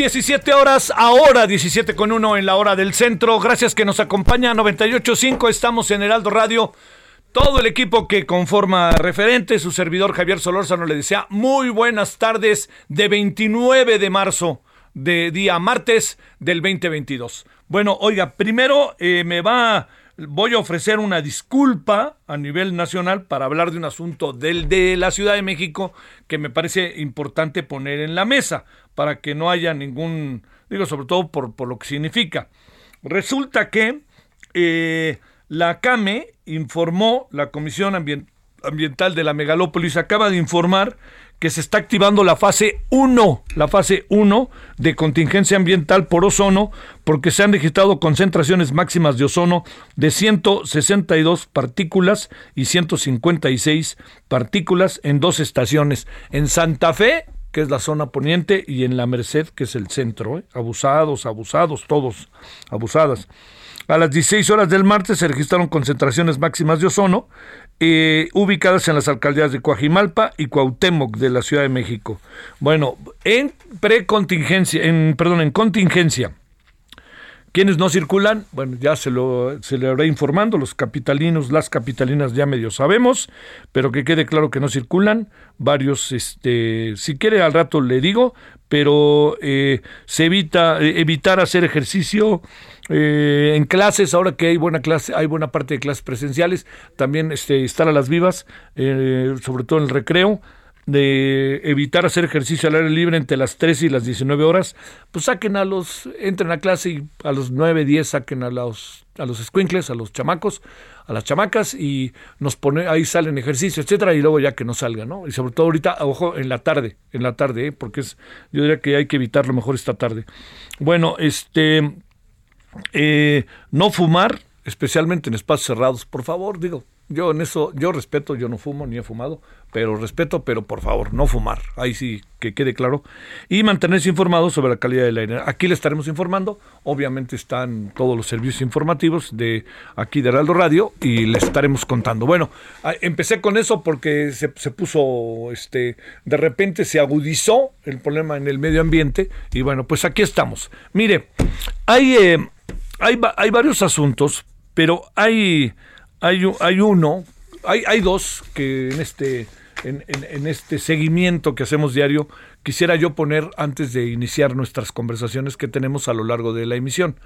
17 horas, ahora 17 con 1 en la hora del centro. Gracias que nos acompaña 98.5, estamos en Heraldo Radio. Todo el equipo que conforma referente, su servidor Javier Solórzano le desea muy buenas tardes de 29 de marzo, de día martes del 2022. Bueno, oiga, primero eh, me va voy a ofrecer una disculpa a nivel nacional para hablar de un asunto del de la Ciudad de México que me parece importante poner en la mesa para que no haya ningún, digo, sobre todo por, por lo que significa. Resulta que eh, la CAME informó, la Comisión Ambiental de la Megalópolis acaba de informar que se está activando la fase 1, la fase 1 de contingencia ambiental por ozono, porque se han registrado concentraciones máximas de ozono de 162 partículas y 156 partículas en dos estaciones, en Santa Fe, que es la zona poniente, y en la Merced, que es el centro. ¿eh? Abusados, abusados, todos abusadas. A las 16 horas del martes se registraron concentraciones máximas de ozono eh, ubicadas en las alcaldías de Coajimalpa y Cuauhtémoc de la Ciudad de México. Bueno, en precontingencia, en perdón, en contingencia. ¿Quiénes no circulan? Bueno, ya se lo se le habrá informando, los capitalinos, las capitalinas ya medio sabemos, pero que quede claro que no circulan. Varios, este, si quiere al rato le digo, pero eh, se evita eh, evitar hacer ejercicio eh, en clases, ahora que hay buena clase, hay buena parte de clases presenciales, también este, estar a las vivas, eh, sobre todo en el recreo, de evitar hacer ejercicio al aire libre entre las 13 y las 19 horas, pues saquen a los, entren a clase y a los 9, 10 saquen a los, a los squinkles, a los chamacos, a las chamacas y nos pone, ahí salen ejercicio, etcétera, y luego ya que no salgan, ¿no? Y sobre todo ahorita, ojo, en la tarde, en la tarde, ¿eh? porque es, yo diría que hay que evitarlo mejor esta tarde. Bueno, este, eh, no fumar, especialmente en espacios cerrados, por favor, digo, yo en eso, yo respeto, yo no fumo ni he fumado, pero respeto, pero por favor, no fumar, ahí sí que quede claro, y mantenerse informados sobre la calidad del aire. Aquí le estaremos informando, obviamente están todos los servicios informativos de aquí de Heraldo Radio y les estaremos contando. Bueno, empecé con eso porque se, puso, este, de repente se agudizó el problema en el medio ambiente y bueno, pues aquí estamos. Mire, hay... Eh, hay, hay varios asuntos, pero hay, hay, hay uno, hay, hay dos que en este, en, este seguimiento que hacemos diario quisiera yo poner antes de iniciar nuestras conversaciones que tenemos a lo largo de la emisión.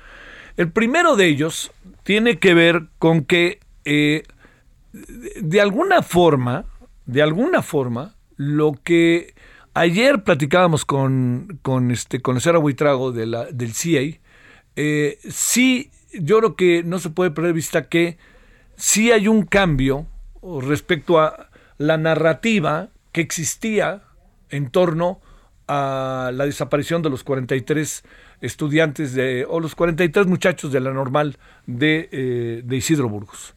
El primero de ellos tiene que ver con que eh, de alguna forma, de alguna forma, lo que ayer platicábamos con, con este con el señor Buitrago de la, del CIA, eh, sí, yo creo que no se puede perder vista que sí hay un cambio respecto a la narrativa que existía en torno a la desaparición de los 43 estudiantes de, o los 43 muchachos de la normal de, eh, de Isidro Burgos.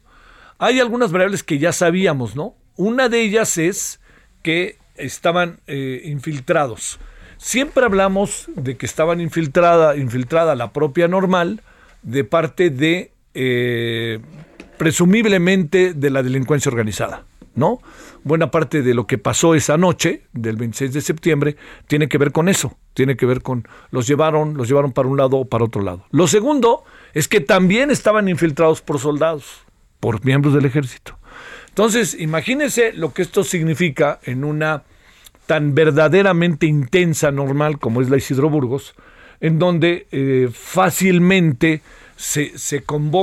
Hay algunas variables que ya sabíamos, ¿no? Una de ellas es que estaban eh, infiltrados. Siempre hablamos de que estaban infiltrada, infiltrada la propia normal de parte de, eh, presumiblemente, de la delincuencia organizada. ¿no? Buena parte de lo que pasó esa noche, del 26 de septiembre, tiene que ver con eso, tiene que ver con los llevaron, los llevaron para un lado o para otro lado. Lo segundo es que también estaban infiltrados por soldados, por miembros del ejército. Entonces, imagínense lo que esto significa en una tan verdaderamente intensa, normal como es la Isidro Burgos, en donde eh, fácilmente se,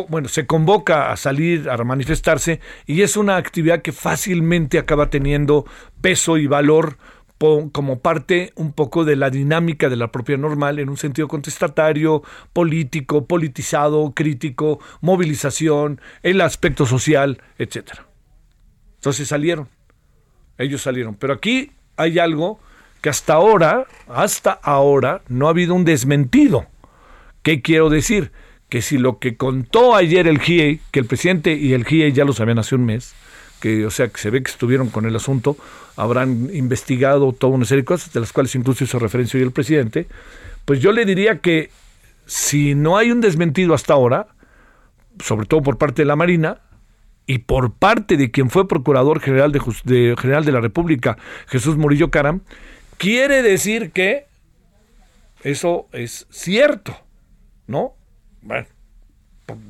bueno, se convoca a salir, a manifestarse, y es una actividad que fácilmente acaba teniendo peso y valor como parte un poco de la dinámica de la propia normal en un sentido contestatario, político, politizado, crítico, movilización, el aspecto social, etcétera. Entonces salieron. Ellos salieron. Pero aquí hay algo que hasta ahora, hasta ahora, no ha habido un desmentido. ¿Qué quiero decir? que si lo que contó ayer el GIE, que el presidente y el GIE ya lo sabían hace un mes, que o sea que se ve que estuvieron con el asunto, habrán investigado toda una serie de cosas, de las cuales incluso hizo referencia hoy el presidente, pues yo le diría que si no hay un desmentido hasta ahora, sobre todo por parte de la Marina, y por parte de quien fue Procurador General de, General de la República, Jesús Murillo Caram, quiere decir que eso es cierto, ¿no? Bueno,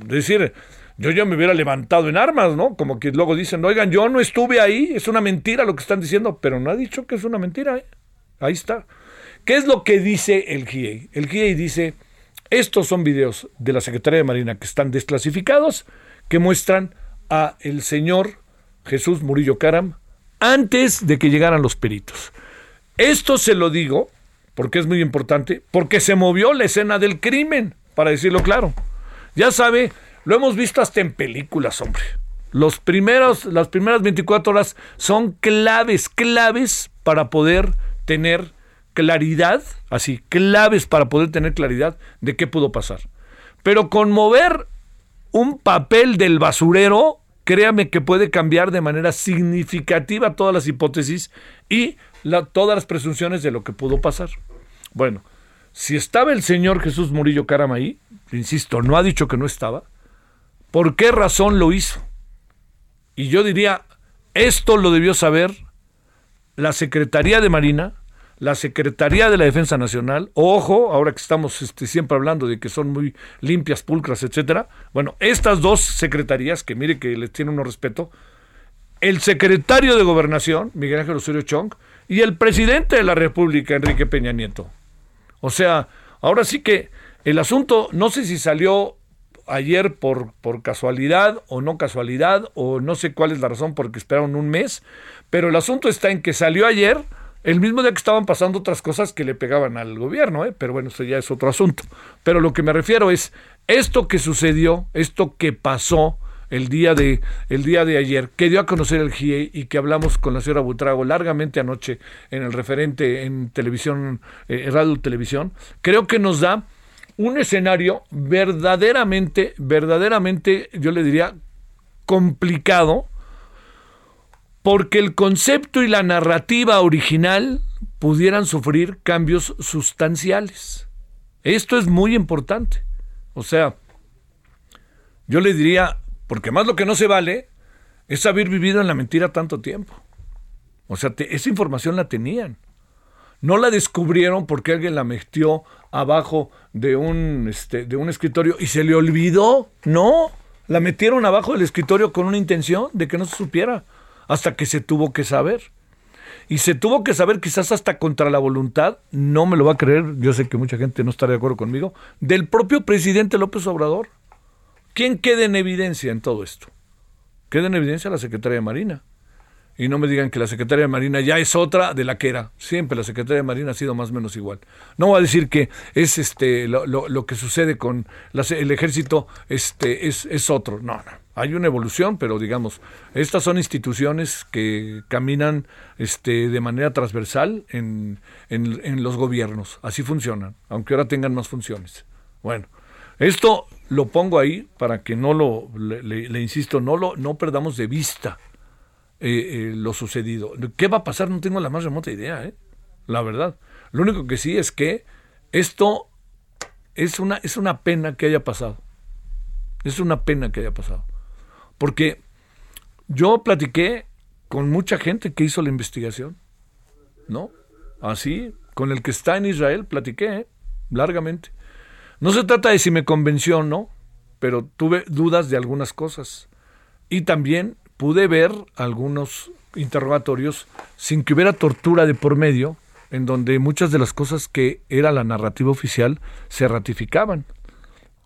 decir, yo ya me hubiera levantado en armas, ¿no? Como que luego dicen, oigan, yo no estuve ahí, es una mentira lo que están diciendo, pero no ha dicho que es una mentira, ¿eh? Ahí está. ¿Qué es lo que dice el GIEI? El GIEI dice, estos son videos de la Secretaría de Marina que están desclasificados, que muestran a el señor Jesús Murillo Caram antes de que llegaran los peritos. Esto se lo digo porque es muy importante, porque se movió la escena del crimen para decirlo claro. Ya sabe, lo hemos visto hasta en películas, hombre. Los primeros, las primeras 24 horas son claves, claves para poder tener claridad, así, claves para poder tener claridad de qué pudo pasar. Pero con mover un papel del basurero, créame que puede cambiar de manera significativa todas las hipótesis y todas las presunciones de lo que pudo pasar. Bueno, si estaba el señor Jesús Murillo Caram ahí, insisto, no ha dicho que no estaba, ¿por qué razón lo hizo? Y yo diría, esto lo debió saber la Secretaría de Marina, la Secretaría de la Defensa Nacional, ojo, ahora que estamos este, siempre hablando de que son muy limpias, pulcras, etcétera, bueno, estas dos secretarías, que mire que les tiene uno respeto, el secretario de Gobernación, Miguel Ángel Osorio Chong, y el presidente de la República, Enrique Peña Nieto. O sea, ahora sí que el asunto, no sé si salió ayer por, por casualidad o no casualidad, o no sé cuál es la razón porque esperaron un mes, pero el asunto está en que salió ayer, el mismo día que estaban pasando otras cosas que le pegaban al gobierno, ¿eh? pero bueno, eso ya es otro asunto. Pero lo que me refiero es, esto que sucedió, esto que pasó, el día de el día de ayer que dio a conocer el GIE y que hablamos con la señora Butrago largamente anoche en el referente en televisión eh, radio televisión creo que nos da un escenario verdaderamente verdaderamente yo le diría complicado porque el concepto y la narrativa original pudieran sufrir cambios sustanciales. Esto es muy importante. O sea, yo le diría porque más lo que no se vale es haber vivido en la mentira tanto tiempo. O sea, esa información la tenían. No la descubrieron porque alguien la metió abajo de un, este, de un escritorio y se le olvidó. No, la metieron abajo del escritorio con una intención de que no se supiera, hasta que se tuvo que saber. Y se tuvo que saber quizás hasta contra la voluntad, no me lo va a creer, yo sé que mucha gente no está de acuerdo conmigo, del propio presidente López Obrador. ¿Quién queda en evidencia en todo esto? Queda en evidencia la Secretaría de Marina. Y no me digan que la Secretaría de Marina ya es otra de la que era. Siempre la Secretaría de Marina ha sido más o menos igual. No voy a decir que es este lo, que sucede con el ejército este, es, es otro. No, no. Hay una evolución, pero digamos, estas son instituciones que caminan este, de manera transversal en, en, los gobiernos. Así funcionan, aunque ahora tengan más funciones. Bueno, esto lo pongo ahí para que no lo, le, insisto, no lo, no perdamos de vista eh, eh, lo sucedido. ¿Qué va a pasar? No tengo la más remota idea, ¿eh? La verdad. Lo único que sí es que esto es una, es una pena que haya pasado. Es una pena que haya pasado. Porque yo platiqué con mucha gente que hizo la investigación, ¿no? Así, con el que está en Israel, platiqué ¿eh? largamente. No se trata de si me convenció o no, pero tuve dudas de algunas cosas. Y también pude ver algunos interrogatorios sin que hubiera tortura de por medio, en donde muchas de las cosas que era la narrativa oficial se ratificaban.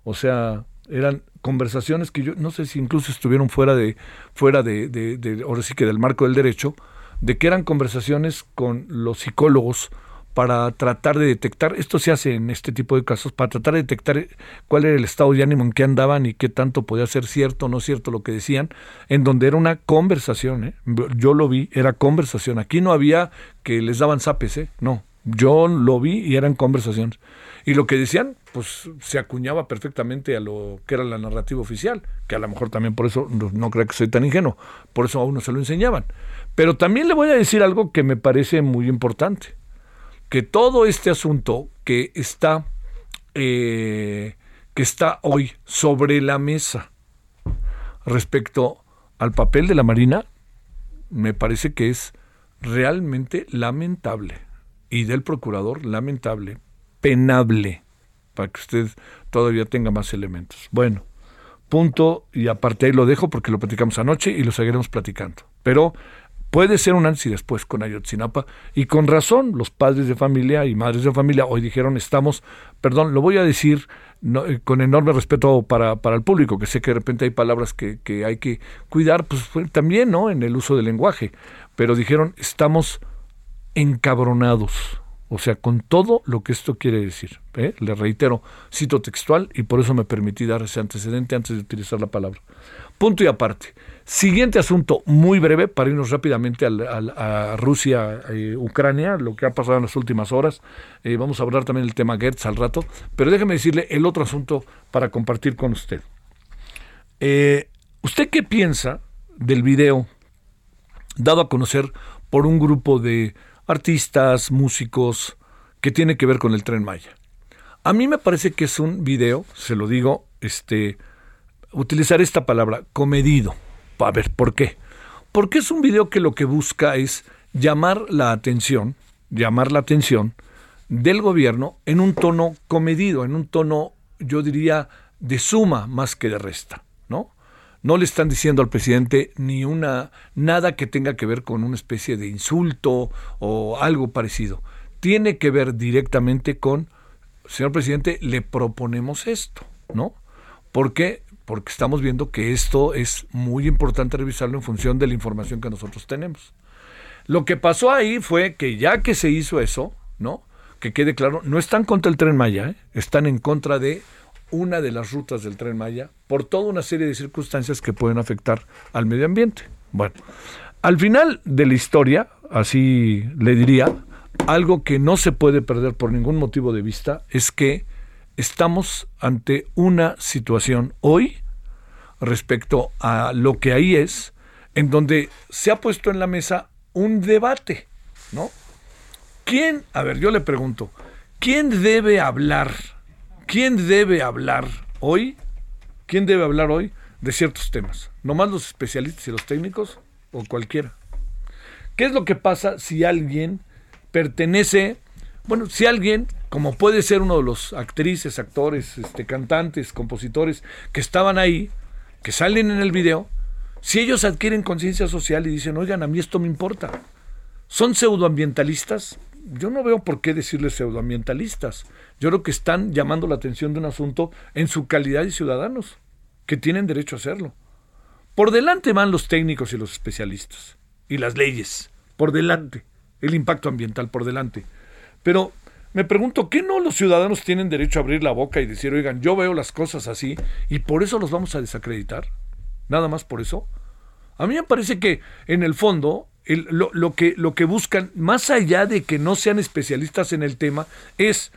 O sea, eran conversaciones que yo no sé si incluso estuvieron fuera de fuera de, de, ahora sí que del marco del derecho de que eran conversaciones con los psicólogos para tratar de detectar, esto se hace en este tipo de casos, para tratar de detectar cuál era el estado de ánimo en que andaban y qué tanto podía ser cierto o no cierto lo que decían, en donde era una conversación, ¿eh? yo lo vi, era conversación, aquí no había que les daban zapes, ¿eh? no, yo lo vi y eran conversaciones. Y lo que decían, pues se acuñaba perfectamente a lo que era la narrativa oficial, que a lo mejor también por eso no, no creo que soy tan ingenuo, por eso a uno se lo enseñaban. Pero también le voy a decir algo que me parece muy importante, que todo este asunto que está, eh, que está hoy sobre la mesa respecto al papel de la Marina, me parece que es realmente lamentable y del procurador lamentable, penable, para que usted todavía tenga más elementos. Bueno, punto y aparte ahí lo dejo porque lo platicamos anoche y lo seguiremos platicando. Pero puede ser un antes y después con Ayotzinapa y con razón los padres de familia y madres de familia hoy dijeron estamos, perdón, lo voy a decir eh, con enorme respeto para, para, el público, que sé que de repente hay palabras que, que hay que cuidar, pues también, ¿no? En el uso del lenguaje, pero dijeron estamos encabronados. O sea, con todo lo que esto quiere decir. ¿eh? Le reitero, cito textual y por eso me permití dar ese antecedente antes de utilizar la palabra. Punto y aparte. Siguiente asunto, muy breve, para irnos rápidamente a Rusia, eh, Ucrania, lo que ha pasado en las últimas horas. Eh, vamos a hablar también del tema Gertz al rato, pero déjeme decirle el otro asunto para compartir con usted. ¿Usted qué piensa del video dado a conocer por un grupo de artistas, músicos, que tiene que ver con el tren Maya. A mí me parece que es un video, se lo digo, este, utilizar esta palabra, comedido. A ver, ¿por qué? Porque es un video que lo que busca es llamar la atención, llamar la atención del gobierno en un tono comedido, en un tono, yo diría, de suma más que de resta, ¿no? No le están diciendo al presidente ni una nada que tenga que ver con una especie de insulto o algo parecido. Tiene que ver directamente con, señor presidente, le proponemos esto, ¿no? ¿Por qué? Porque estamos viendo que esto es muy importante revisarlo en función de la información que nosotros tenemos. Lo que pasó ahí fue que ya que se hizo eso, ¿no? Que quede claro, no están contra el tren Maya, ¿eh? están en contra de una de las rutas del tren Maya por toda una serie de circunstancias que pueden afectar al medio ambiente. Bueno, al final de la historia, así le diría, algo que no se puede perder por ningún motivo de vista es que estamos ante una situación hoy respecto a lo que ahí es, en donde se ha puesto en la mesa un debate, ¿no? ¿Quién, a ver, yo le pregunto, ¿quién debe hablar ¿Quién debe hablar hoy? ¿Quién debe hablar hoy de ciertos temas? ¿No más los especialistas y los técnicos o cualquiera? ¿Qué es lo que pasa si alguien pertenece, bueno, si alguien, como puede ser uno de los actrices, actores, este, cantantes, compositores que estaban ahí, que salen en el video, si ellos adquieren conciencia social y dicen, oigan, a mí esto me importa, son pseudoambientalistas, yo no veo por qué decirles pseudoambientalistas. Yo creo que están llamando la atención de un asunto en su calidad de ciudadanos, que tienen derecho a hacerlo. Por delante van los técnicos y los especialistas, y las leyes, por delante, el impacto ambiental por delante. Pero me pregunto, ¿qué no los ciudadanos tienen derecho a abrir la boca y decir, oigan, yo veo las cosas así, y por eso los vamos a desacreditar? Nada más por eso. A mí me parece que en el fondo lo, que, lo que buscan, más allá de que no sean especialistas en el tema, es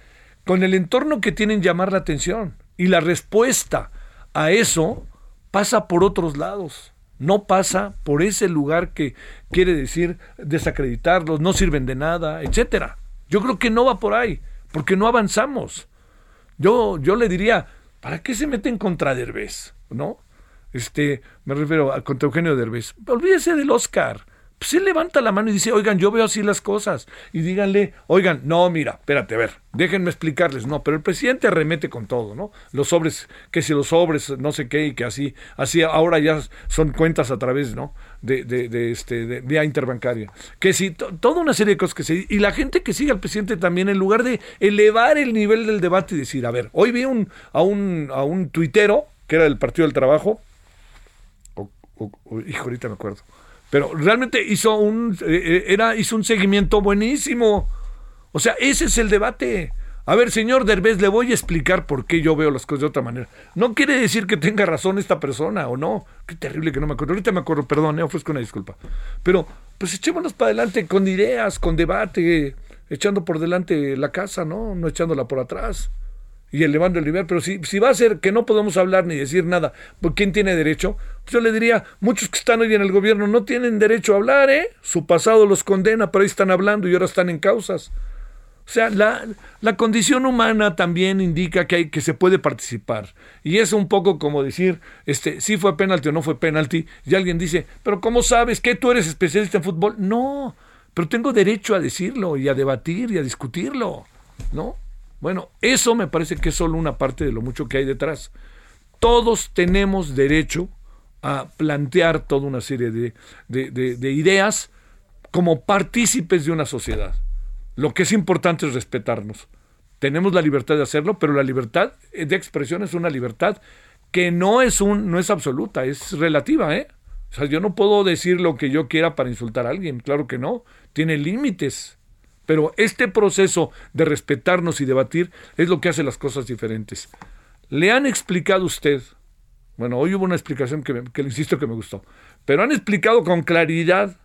con el entorno que tienen llamar la atención. Y la respuesta a eso pasa por otros lados. No pasa por ese lugar que quiere decir desacreditarlos, no sirven de nada, etcétera. Yo creo que no va por ahí, porque no avanzamos. Yo, yo le diría, ¿para qué se meten contra Derbez? ¿No? Este, me refiero a contra Eugenio Derbez. Olvídese del Oscar pues levanta la mano y dice, oigan, yo veo así las cosas. Y díganle, oigan, no, mira, espérate, a ver, déjenme explicarles. No, pero el presidente arremete con todo, ¿no? Los sobres, que si los sobres, no sé qué, y que así, así ahora ya son cuentas a través, ¿no? De, de, de este, de vía interbancaria. Que si, toda una serie de cosas que se... Y la gente que sigue al presidente también, en lugar de elevar el nivel del debate y decir, a ver, hoy vi un, a, un, a un tuitero, que era del Partido del Trabajo, o, hijo, ahorita me acuerdo pero realmente hizo un, eh, eh, era, hizo un seguimiento buenísimo. O sea, ese es el debate. A ver, señor Derbez, le voy a explicar por qué yo veo las cosas de otra manera. No quiere decir que tenga razón esta persona o no. Qué terrible que no me acuerdo. Ahorita me acuerdo, perdón, eh, ofrezco una disculpa. Pero, pues echémonos para adelante con ideas, con debate, echando por delante la casa, ¿no? No echándola por atrás y el nivel, pero si, si va a ser que no podemos hablar ni decir nada, ¿por quién tiene derecho? Pues yo le diría, muchos que están hoy en el gobierno no tienen derecho a hablar, ¿eh? Su pasado los condena, pero ahí están hablando y ahora están en causas. O sea, la, la condición humana también indica que, hay, que se puede participar. Y es un poco como decir, este, si fue penalti o no fue penalti, y alguien dice, pero ¿cómo sabes que tú eres especialista en fútbol? No, pero tengo derecho a decirlo y a debatir y a discutirlo, ¿no? Bueno, eso me parece que es solo una parte de lo mucho que hay detrás. Todos tenemos derecho a plantear toda una serie de, de, ideas como partícipes de una sociedad. Lo que es importante es respetarnos. Tenemos la libertad de hacerlo, pero la libertad de expresión es una libertad que no es, un, no es absoluta, es relativa. ¿eh? O sea, yo no puedo decir lo que yo quiera para insultar a alguien, claro que no, tiene límites. Pero este proceso de respetarnos y debatir es lo que hace las cosas diferentes. ¿Le han explicado usted? Bueno, hoy hubo una explicación que, le insisto que me gustó. Pero han explicado con claridad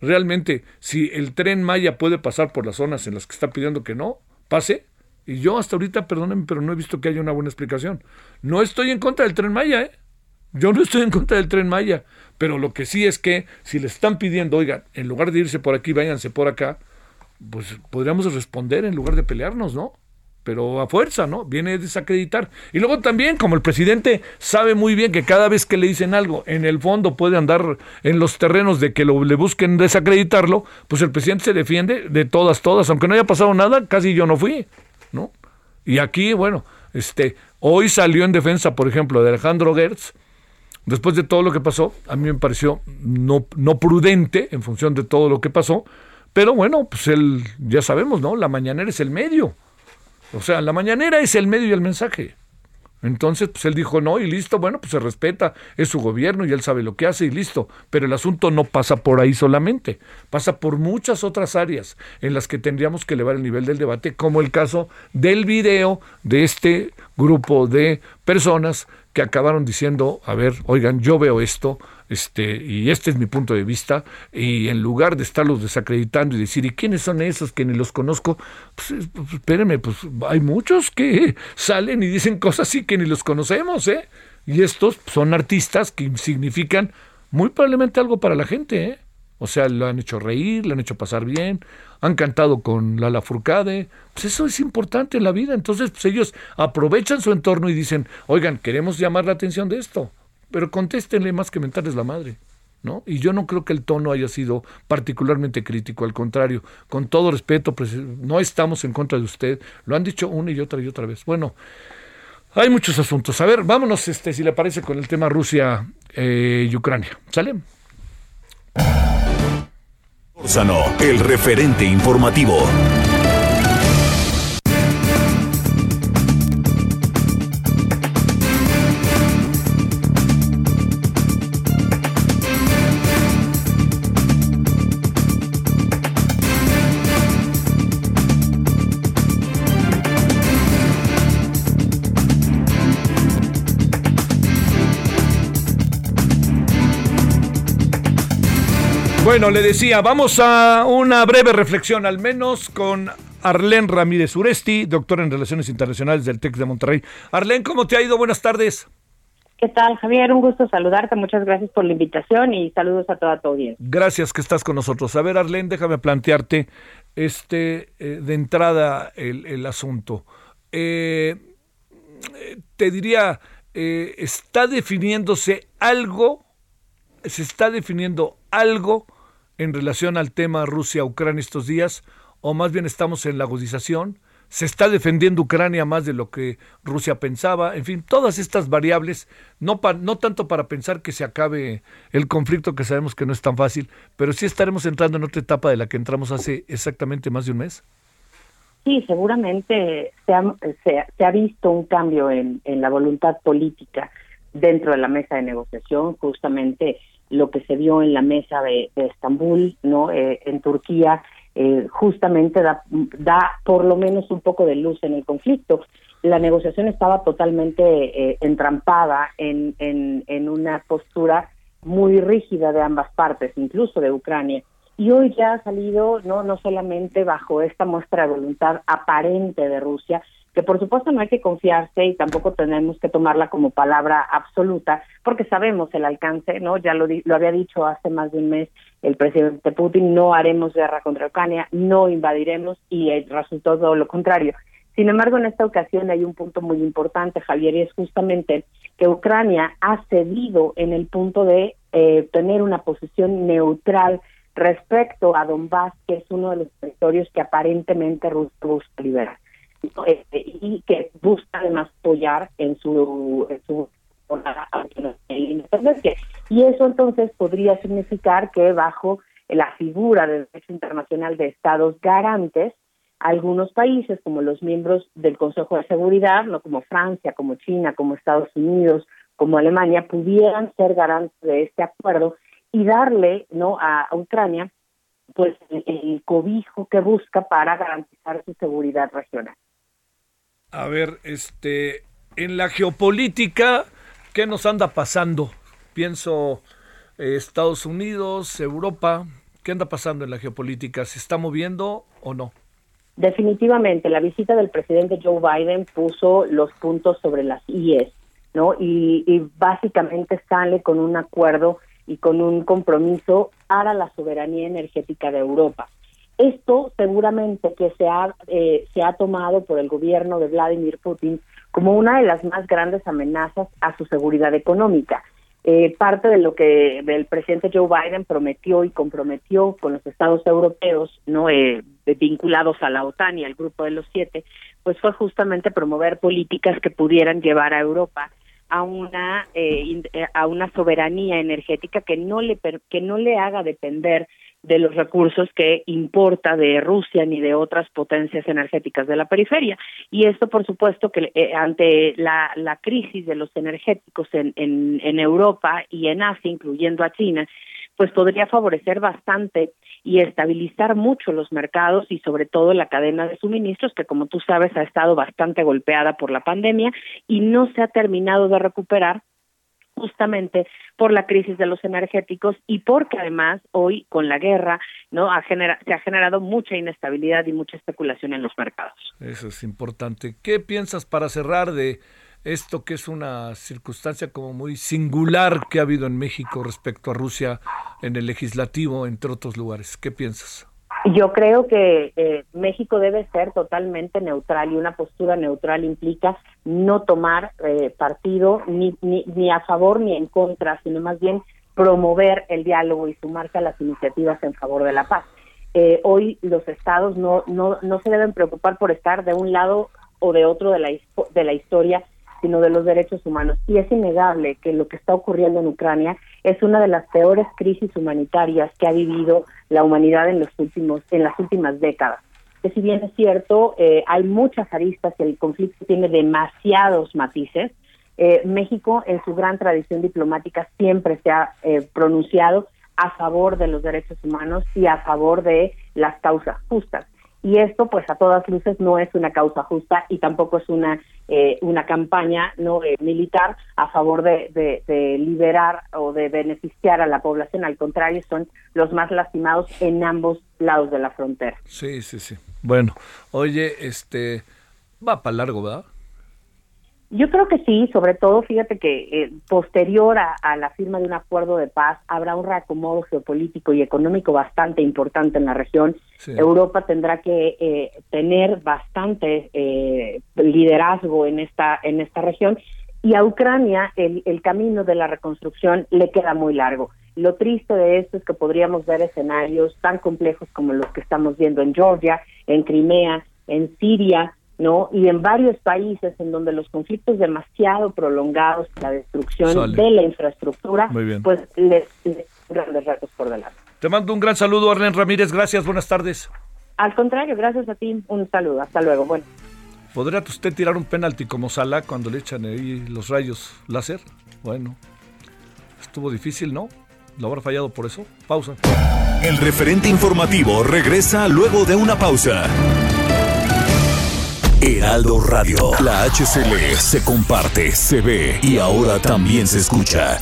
realmente si el tren Maya puede pasar por las zonas en las que está pidiendo que no, pase. Y yo hasta ahorita, perdónenme, pero no he visto que haya una buena explicación. No estoy en contra del tren Maya, ¿eh? Yo no estoy en contra del tren Maya. Pero lo que sí es que si le están pidiendo, oigan, en lugar de irse por aquí, váyanse por acá, pues podríamos responder en lugar de pelearnos, ¿no? Pero a fuerza, ¿no? Viene a desacreditar. Y luego también, como el presidente sabe muy bien que cada vez que le dicen algo, en el fondo puede andar en los terrenos de que lo, le busquen desacreditarlo, pues el presidente se defiende de todas, todas. Aunque no haya pasado nada, casi yo no fui, ¿no? Y aquí, bueno, este, hoy salió en defensa, por ejemplo, de Alejandro Gertz, después de todo lo que pasó, a mí me pareció no, no prudente en función de todo lo que pasó, pero bueno, pues él, ya sabemos, ¿no? La mañanera es el medio. O sea, la mañanera es el medio y el mensaje. Entonces, pues él dijo no y listo, bueno, pues se respeta, es su gobierno y él sabe lo que hace y listo. Pero el asunto no pasa por ahí solamente, pasa por muchas otras áreas en las que tendríamos que elevar el nivel del debate, como el caso del video de este grupo de personas que acabaron diciendo, a ver, oigan, yo veo esto, este, y este es mi punto de vista, y en lugar de estarlos desacreditando y decir, ¿y quiénes son esos que ni los conozco? Pues, pues espérenme, pues hay muchos que salen y dicen cosas así que ni los conocemos, ¿eh? Y estos son artistas que significan muy probablemente algo para la gente, ¿eh? O sea, lo han hecho reír, lo han hecho pasar bien, han cantado con la Furcade. Pues eso es importante en la vida. Entonces, pues ellos aprovechan su entorno y dicen, oigan, queremos llamar la atención de esto pero contéstenle más que mentarles la madre. ¿No? Y yo no creo que el tono haya sido particularmente crítico, al contrario, con todo respeto, pues, no estamos en contra de usted, lo han dicho una y otra y otra vez. Bueno, hay muchos asuntos. A ver, vámonos, este, si le parece, con el tema Rusia eh, y Ucrania. ¿Sale? el referente informativo. Bueno, le decía, vamos a una breve reflexión, al menos con Arlén Ramírez Uresti, doctor en Relaciones Internacionales del TEC de Monterrey. Arlén, ¿cómo te ha ido? Buenas tardes. ¿Qué tal, Javier? Un gusto saludarte. Muchas gracias por la invitación y saludos a toda tu audiencia. Gracias que estás con nosotros. A ver, Arlén, déjame plantearte este eh, de entrada el, asunto. Eh, te diría, eh, ¿está definiéndose algo? ¿Se está definiendo algo en relación al tema Rusia-Ucrania estos días? ¿O más bien estamos en la agudización? ¿Se está defendiendo Ucrania más de lo que Rusia pensaba? En fin, todas estas variables, no, no tanto para pensar que se acabe el conflicto, que sabemos que no es tan fácil, pero sí estaremos entrando en otra etapa de la que entramos hace exactamente más de un mes. Sí, seguramente se ha, visto un cambio en, la voluntad política dentro de la mesa de negociación, justamente lo que se vio en la mesa de, Estambul, no, eh, en Turquía, eh, justamente da, por lo menos un poco de luz en el conflicto. La negociación estaba totalmente eh, entrampada en, en, en una postura muy rígida de ambas partes, incluso de Ucrania. Y hoy ya ha salido no no solamente bajo esta muestra de voluntad aparente de Rusia que por supuesto no hay que confiarse y tampoco tenemos que tomarla como palabra absoluta porque sabemos el alcance no ya lo lo había dicho hace más de un mes el presidente Putin no haremos guerra contra Ucrania no invadiremos y resultó todo lo contrario. Sin embargo, en esta ocasión hay un punto muy importante, Javier, y es justamente que Ucrania ha cedido en el punto de eh, tener una posición neutral respecto a Donbass, que es uno de los territorios que aparentemente Rusia busca liberar este, y que busca además apoyar en su, en su. Y eso entonces podría significar que bajo la figura del derecho internacional de estados garantes, algunos países como los miembros del Consejo de Seguridad, no como Francia, como China, como Estados Unidos, como Alemania, pudieran ser garantes de este acuerdo y darle no a, Ucrania pues el, cobijo que busca para garantizar su seguridad regional. A ver, este en la geopolítica ¿qué nos anda pasando? Pienso eh, Estados Unidos, Europa, ¿qué anda pasando en la geopolítica? ¿Se está moviendo o no? Definitivamente, la visita del presidente Joe Biden puso los puntos sobre las IES, ¿no? Y, y básicamente sale con un acuerdo y con un compromiso para la soberanía energética de Europa. Esto seguramente que se ha, eh, se ha tomado por el gobierno de Vladimir Putin como una de las más grandes amenazas a su seguridad económica. Eh, parte de lo que el presidente Joe Biden prometió y comprometió con los estados europeos, no eh, vinculados a la OTAN y al grupo de los siete, pues fue justamente promover políticas que pudieran llevar a Europa a una eh, eh, a una soberanía energética que no le que no le haga depender de los recursos que importa de Rusia ni de otras potencias energéticas de la periferia. Y esto por supuesto que eh, ante la, crisis de los energéticos en, en, en Europa y en Asia incluyendo a China pues podría favorecer bastante y estabilizar mucho los mercados y sobre todo la cadena de suministros que como tú sabes ha estado bastante golpeada por la pandemia y no se ha terminado de recuperar justamente por la crisis de los energéticos y porque además hoy con la guerra no ha genera, se ha generado mucha inestabilidad y mucha especulación en los mercados. Eso es importante. ¿Qué piensas para cerrar de esto que es una circunstancia como muy singular que ha habido en México respecto a Rusia en el legislativo, entre otros lugares. ¿Qué piensas? Yo creo que eh, México debe ser totalmente neutral y una postura neutral implica no tomar eh, partido ni, ni, ni a favor ni en contra, sino más bien promover el diálogo y sumarse a las iniciativas en favor de la paz. Eh, hoy los estados no, no, no se deben preocupar por estar de un lado o de otro de la, de la historia, sino de los derechos humanos. Y es innegable que lo que está ocurriendo en Ucrania es una de las peores crisis humanitarias que ha vivido la humanidad en los últimos, en las últimas décadas. Que si bien es cierto, eh, hay muchas aristas y el conflicto tiene demasiados matices. Eh, México, en su gran tradición diplomática, siempre se ha eh, pronunciado a favor de los derechos humanos y a favor de las causas justas y esto pues a todas luces no es una causa justa y tampoco es una eh, una campaña no eh, militar a favor de, de, liberar o de beneficiar a la población. Al contrario son los más lastimados en ambos lados de la frontera. Sí sí sí. Bueno oye este va para largo verdad yo creo que sí, sobre todo, fíjate que eh, posterior a, la firma de un acuerdo de paz habrá un reacomodo geopolítico y económico bastante importante en la región. Europa tendrá que eh, tener bastante eh, liderazgo en esta en esta región y a Ucrania el, el camino de la reconstrucción le queda muy largo. Lo triste de esto es que podríamos ver escenarios tan complejos como los que estamos viendo en Georgia, en Crimea, en Siria, ¿no? Y en varios países en donde los conflictos demasiado prolongados, la destrucción de la infraestructura, pues les, les grandes retos por delante. Te mando un gran saludo, Arlen Ramírez. Gracias, buenas tardes. Al contrario, gracias a ti. Un saludo. Hasta luego. Bueno. ¿Podría usted tirar un penalti como Sala cuando le echan ahí los rayos láser? Bueno, estuvo difícil, ¿no? ¿Lo habrá fallado por eso? Pausa. El referente informativo regresa luego de una pausa. Heraldo Radio, la HCL se comparte, se ve y ahora también se escucha.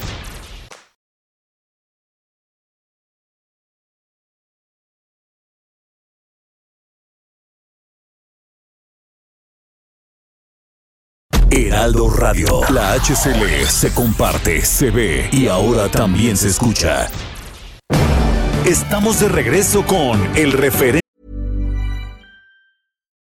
Heraldo Radio. La HCL se comparte, se ve y ahora también se escucha. Estamos de regreso con el referente.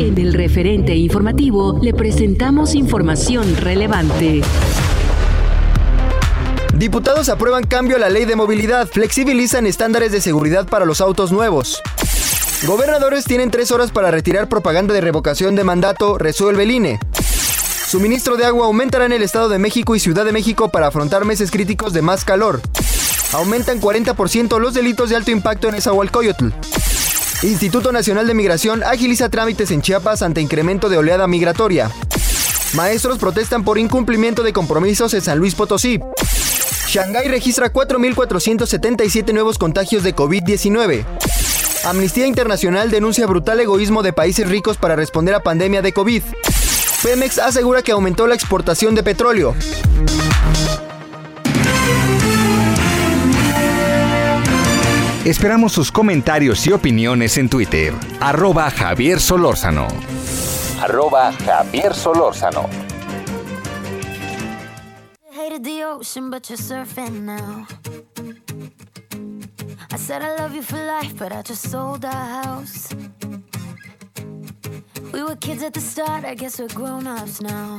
En el referente informativo le presentamos información relevante. Diputados aprueban cambio a la ley de movilidad, flexibilizan estándares de seguridad para los autos nuevos. Gobernadores tienen tres horas para retirar propaganda de revocación de mandato, resuelve el INE. Suministro de agua aumentará en el Estado de México y Ciudad de México para afrontar meses críticos de más calor. Aumentan 40% los delitos de alto impacto en Esahualcoyotl. Instituto Nacional de Migración agiliza trámites en Chiapas ante incremento de oleada migratoria. Maestros protestan por incumplimiento de compromisos en San Luis Potosí. Shanghái registra 4.477 nuevos contagios de COVID-19. Amnistía Internacional denuncia brutal egoísmo de países ricos para responder a pandemia de COVID. Pemex asegura que aumentó la exportación de petróleo. Esperamos sus comentarios y opiniones en Twitter. Arroba Javier Solórzano. Arroba Javier Solórzano. I said I love you for life, but I just sold our house. We were kids at the start, I guess we're grown ups now.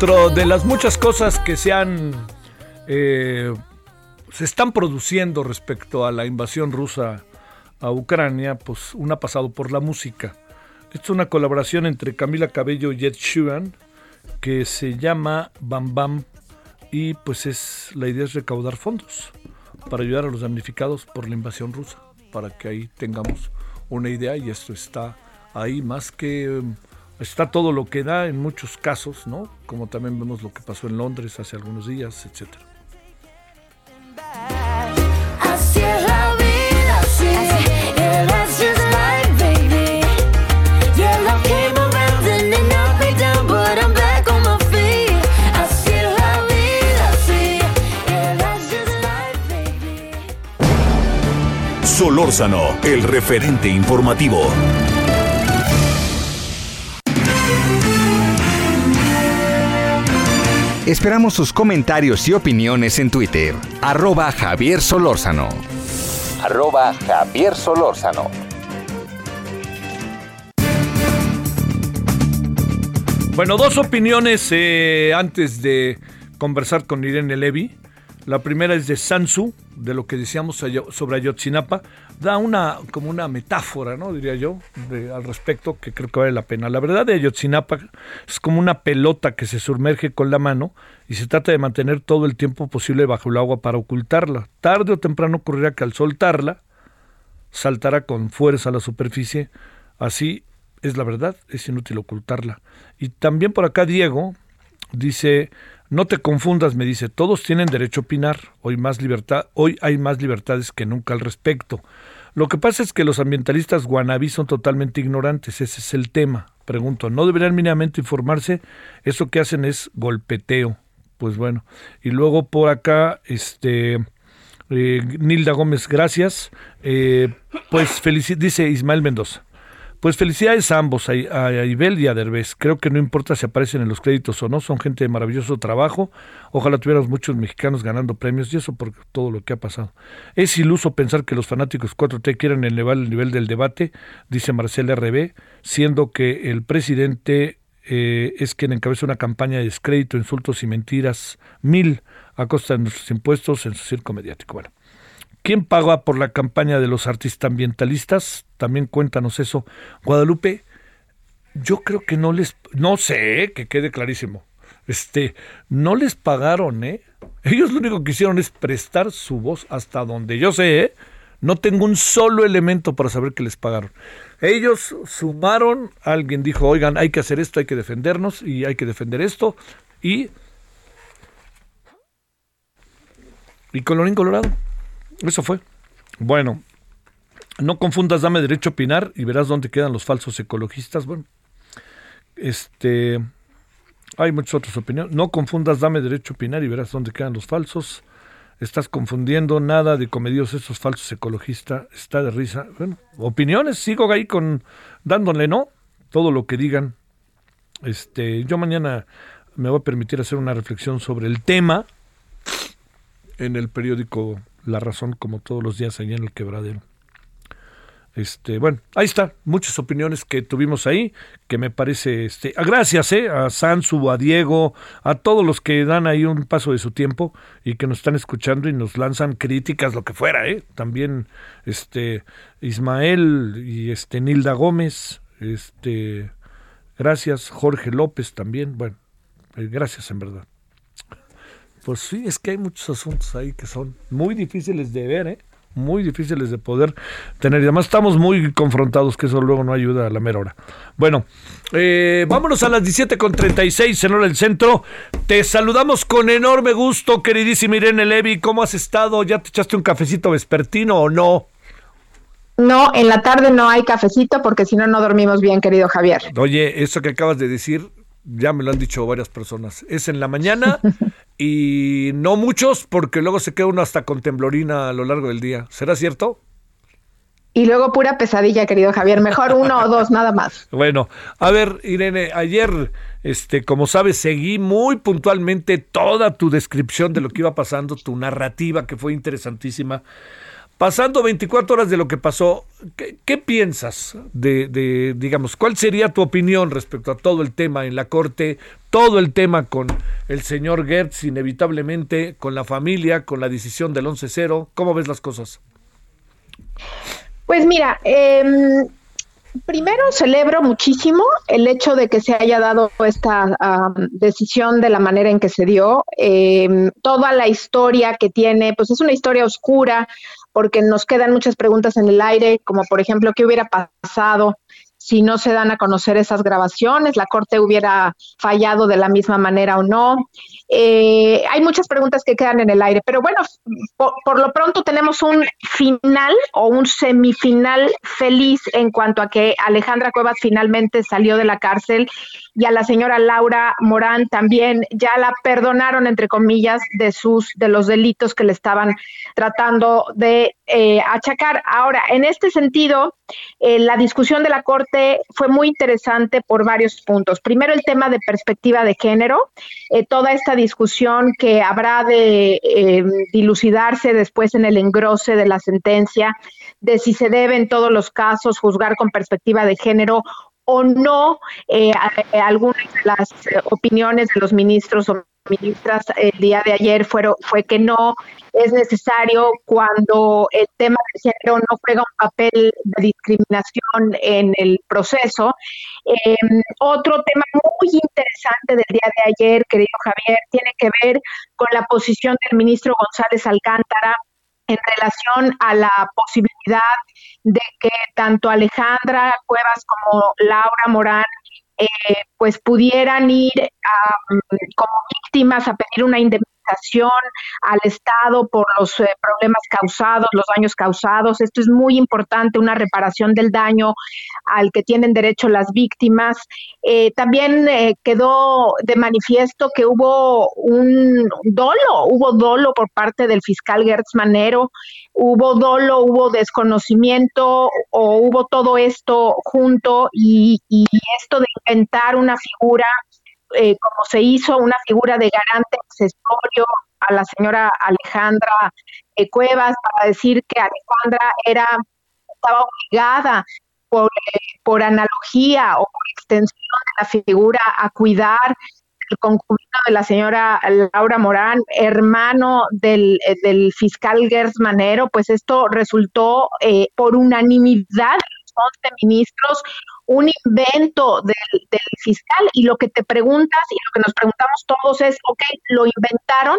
Dentro de las muchas cosas que se han eh, se están produciendo respecto a la invasión rusa a Ucrania, pues una ha pasado por la música. Esta es una colaboración entre Camila Cabello y Ed Sheeran que se llama Bam Bam y pues es la idea es recaudar fondos para ayudar a los damnificados por la invasión rusa, para que ahí tengamos una idea y esto está ahí más que está todo lo que da en muchos casos, ¿no? Como también vemos lo que pasó en Londres hace algunos días, etcétera. Así es la vida, sí. Yeah, that's just life, baby. Yeah, love came around and it knocked me down, but I'm back on my feet. Así es la vida, sí. Yeah, that's just life, baby. Solórzano, el referente informativo. Esperamos sus comentarios y opiniones en Twitter. Arroba Javier Solórzano. Arroba Javier Solórzano. Bueno, dos opiniones eh, antes de conversar con Irene Levy. La primera es de Sansu, de lo que decíamos sobre Ayotzinapa. Da una, como una metáfora, ¿no? Diría yo, al respecto, que creo que vale la pena. La verdad de Ayotzinapa es como una pelota que se sumerge con la mano y se trata de mantener todo el tiempo posible bajo el agua para ocultarla. Tarde o temprano ocurrirá que al soltarla, saltará con fuerza a la superficie. Así es la verdad, es inútil ocultarla. Y también por acá Diego dice, no te confundas, me dice, todos tienen derecho a opinar, hoy, más libertad, hoy hay más libertades que nunca al respecto. Lo que pasa es que los ambientalistas guanabí son totalmente ignorantes, ese es el tema. Pregunto, ¿no deberían mínimamente informarse? Eso que hacen es golpeteo. Pues bueno, y luego por acá, este, eh, Nilda Gómez, gracias. Eh, pues dice Ismael Mendoza. Pues felicidades a ambos, a, Ibel y a Derbez. Creo que no importa si aparecen en los créditos o no, son gente de maravilloso trabajo. Ojalá tuviéramos muchos mexicanos ganando premios y eso por todo lo que ha pasado. Es iluso pensar que los fanáticos 4T quieran elevar el nivel del debate, dice Marcela RB, siendo que el presidente eh, es quien encabeza una campaña de descrédito, insultos y mentiras mil a costa de nuestros impuestos en su circo mediático. Bueno. ¿Quién paga por la campaña de los artistas ambientalistas? También cuéntanos eso. Guadalupe, yo creo que no les, no sé, que quede clarísimo. Este, no les pagaron, ¿eh? Ellos lo único que hicieron es prestar su voz hasta donde yo sé, ¿eh? No tengo un solo elemento para saber que les pagaron. Ellos sumaron, alguien dijo, oigan, hay que hacer esto, hay que defendernos y hay que defender esto. Y. Y colorín colorado. Eso fue. Bueno, no confundas, dame derecho a opinar y verás dónde quedan los falsos ecologistas. Bueno, este, hay muchas otras opiniones. No confundas, dame derecho a opinar y verás dónde quedan los falsos. Estás confundiendo nada de comedios esos falsos ecologistas. Está de risa. Bueno, opiniones, sigo ahí con dándole no todo lo que digan. Este, yo mañana me voy a permitir hacer una reflexión sobre el tema en el periódico la razón como todos los días allá en el quebradero. Este, bueno, ahí está, muchas opiniones que tuvimos ahí, que me parece, este, gracias eh, a Sansu, a Diego, a todos los que dan ahí un paso de su tiempo y que nos están escuchando y nos lanzan críticas, lo que fuera, eh. También, este, Ismael y este Nilda Gómez, este, gracias, Jorge López también, bueno, eh, gracias en verdad. Pues sí, es que hay muchos asuntos ahí que son muy difíciles de ver, ¿eh? muy difíciles de poder tener. Y además estamos muy confrontados, que eso luego no ayuda a la mera hora. Bueno, eh, vámonos a las 17.36 en hora del centro. Te saludamos con enorme gusto, queridísima Irene Levy. ¿Cómo has estado? ¿Ya te echaste un cafecito vespertino o no? No, en la tarde no hay cafecito porque si no, no dormimos bien, querido Javier. Oye, eso que acabas de decir, ya me lo han dicho varias personas. Es en la mañana y no muchos porque luego se queda uno hasta con temblorina a lo largo del día. ¿Será cierto? Y luego pura pesadilla, querido Javier. Mejor uno o dos, nada más. Bueno, a ver, Irene, ayer, este, como sabes, seguí muy puntualmente toda tu descripción de lo que iba pasando, tu narrativa que fue interesantísima. Pasando 24 horas de lo que pasó, ¿qué, piensas de, digamos, cuál sería tu opinión respecto a todo el tema en la Corte, todo el tema con el señor Gertz, inevitablemente, con la familia, con la decisión del 11-0? ¿Cómo ves las cosas? Pues mira, em, primero celebro muchísimo el hecho de que se haya dado esta decisión de la manera en que se dio. Em, toda la historia que tiene, pues es una historia oscura, porque nos quedan muchas preguntas en el aire, como por ejemplo, ¿qué hubiera pasado si no se dan a conocer esas grabaciones? ¿La Corte hubiera fallado de la misma manera o no? Eh, hay muchas preguntas que quedan en el aire, pero bueno, por, lo pronto tenemos un final o un semifinal feliz en cuanto a que Alejandra Cuevas finalmente salió de la cárcel y a la señora Laura Morán también ya la perdonaron entre comillas de sus de los delitos que le estaban tratando de eh, achacar. Ahora, en este sentido, eh, la discusión de la Corte fue muy interesante por varios puntos. Primero, el tema de perspectiva de género, eh, toda esta discusión que habrá de dilucidarse después en el engrose de la sentencia, de si se debe en todos los casos juzgar con perspectiva de género o no algunas de las opiniones de los ministros o ministras el día de ayer fueron, fue que no es necesario cuando el tema de género no juega un papel de discriminación en el proceso. Em, otro tema muy interesante del día de ayer, querido Javier, tiene que ver con la posición del ministro González Alcántara en relación a la posibilidad de que tanto Alejandra Cuevas como Laura Morán eh, pues pudieran ir como víctimas a pedir una indemnización al Estado por los eh, problemas causados, los daños causados. Esto es muy importante, una reparación del daño al que tienen derecho las víctimas. Eh, también quedó de manifiesto que hubo un dolo, hubo dolo por parte del fiscal Gertz Manero hubo dolo, hubo desconocimiento o hubo todo esto junto y, esto de inventar una figura, eh, como se hizo, una figura de garante accesorio a la señora Alejandra eh, Cuevas para decir que Alejandra era estaba obligada por, eh, por analogía o por extensión de la figura a cuidar el concubino de la señora Laura Morán, hermano del, eh, del fiscal Gers Manero, pues esto resultó eh, por unanimidad de los 11 ministros un invento del, fiscal y lo que te preguntas y lo que nos preguntamos todos es, ok, lo inventaron,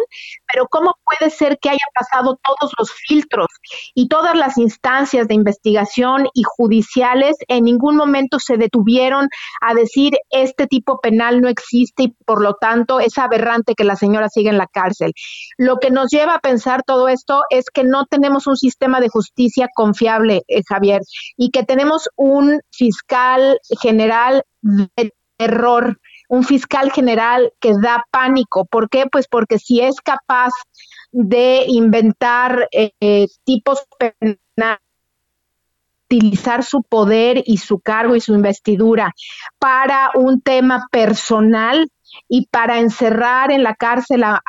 pero ¿cómo puede ser que haya pasado todos los filtros y todas las instancias de investigación y judiciales en ningún momento se detuvieron a decir este tipo penal no existe y por lo tanto es aberrante que la señora siga en la cárcel? Lo que nos lleva a pensar todo esto es que no tenemos un sistema de justicia confiable, eh, Javier, y que tenemos un fiscal general de terror, un fiscal general que da pánico. ¿Por qué? Pues porque si es capaz de inventar eh, tipos penales, utilizar su poder y su cargo y su investidura para un tema personal, y para encerrar en la cárcel a,